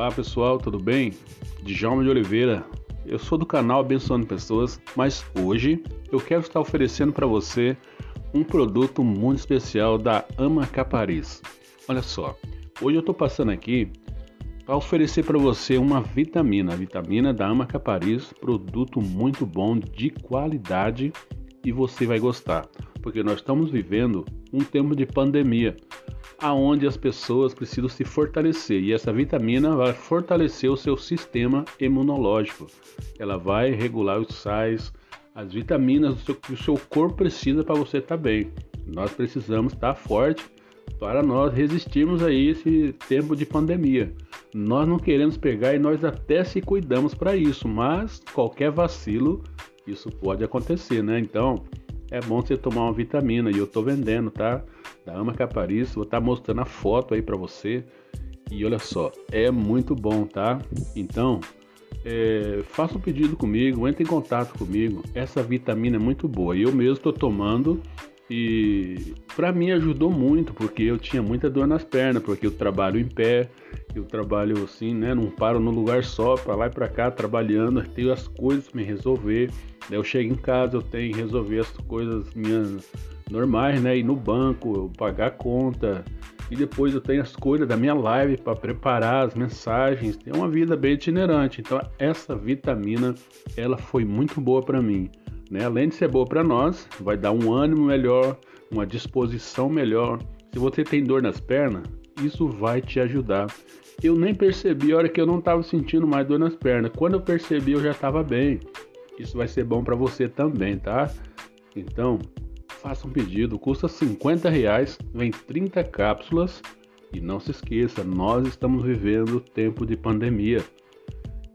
Olá pessoal, tudo bem? Djalma de Oliveira. Eu sou do canal Abençoando Pessoas, mas hoje eu quero estar oferecendo para você um produto muito especial da Amaca Paris. Olha só, hoje eu estou passando aqui para oferecer para você uma vitamina, a vitamina da Amaca Paris, produto muito bom, de qualidade e você vai gostar, porque nós estamos vivendo um tempo de pandemia aonde as pessoas precisam se fortalecer e essa vitamina vai fortalecer o seu sistema imunológico. Ela vai regular os sais, as vitaminas que o seu corpo precisa para você estar tá bem. Nós precisamos estar tá forte para nós resistirmos a esse tempo de pandemia. Nós não queremos pegar e nós até se cuidamos para isso, mas qualquer vacilo isso pode acontecer, né? Então, é bom você tomar uma vitamina e eu tô vendendo, tá? Da Ama Capariço, vou estar tá mostrando a foto aí para você. E olha só, é muito bom, tá? Então, é, faça um pedido comigo, entre em contato comigo. Essa vitamina é muito boa. Eu mesmo estou tomando e para mim ajudou muito, porque eu tinha muita dor nas pernas, porque eu trabalho em pé, eu trabalho assim, né? Não paro no lugar só, para lá e para cá, trabalhando, tenho as coisas para me resolver. Eu chego em casa, eu tenho que resolver as coisas minhas normais, né? Ir no banco, pagar a conta. E depois eu tenho as coisas da minha live para preparar as mensagens. Tem uma vida bem itinerante. Então essa vitamina, ela foi muito boa para mim. Né? Além de ser boa para nós, vai dar um ânimo melhor, uma disposição melhor. Se você tem dor nas pernas, isso vai te ajudar. Eu nem percebi a hora que eu não estava sentindo mais dor nas pernas. Quando eu percebi, eu já estava bem. Isso vai ser bom para você também, tá? Então, faça um pedido, custa 50 reais, vem 30 cápsulas e não se esqueça, nós estamos vivendo tempo de pandemia.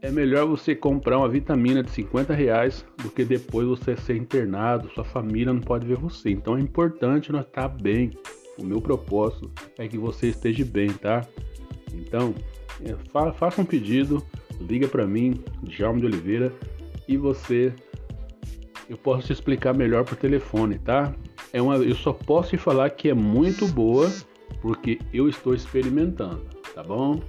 É melhor você comprar uma vitamina de 50 reais do que depois você ser internado, sua família não pode ver você. Então é importante nós estar bem. O meu propósito é que você esteja bem, tá? Então, é, faça um pedido, liga para mim, Jaume de Oliveira, e você eu posso te explicar melhor por telefone, tá? É uma, eu só posso te falar que é muito boa porque eu estou experimentando, tá bom?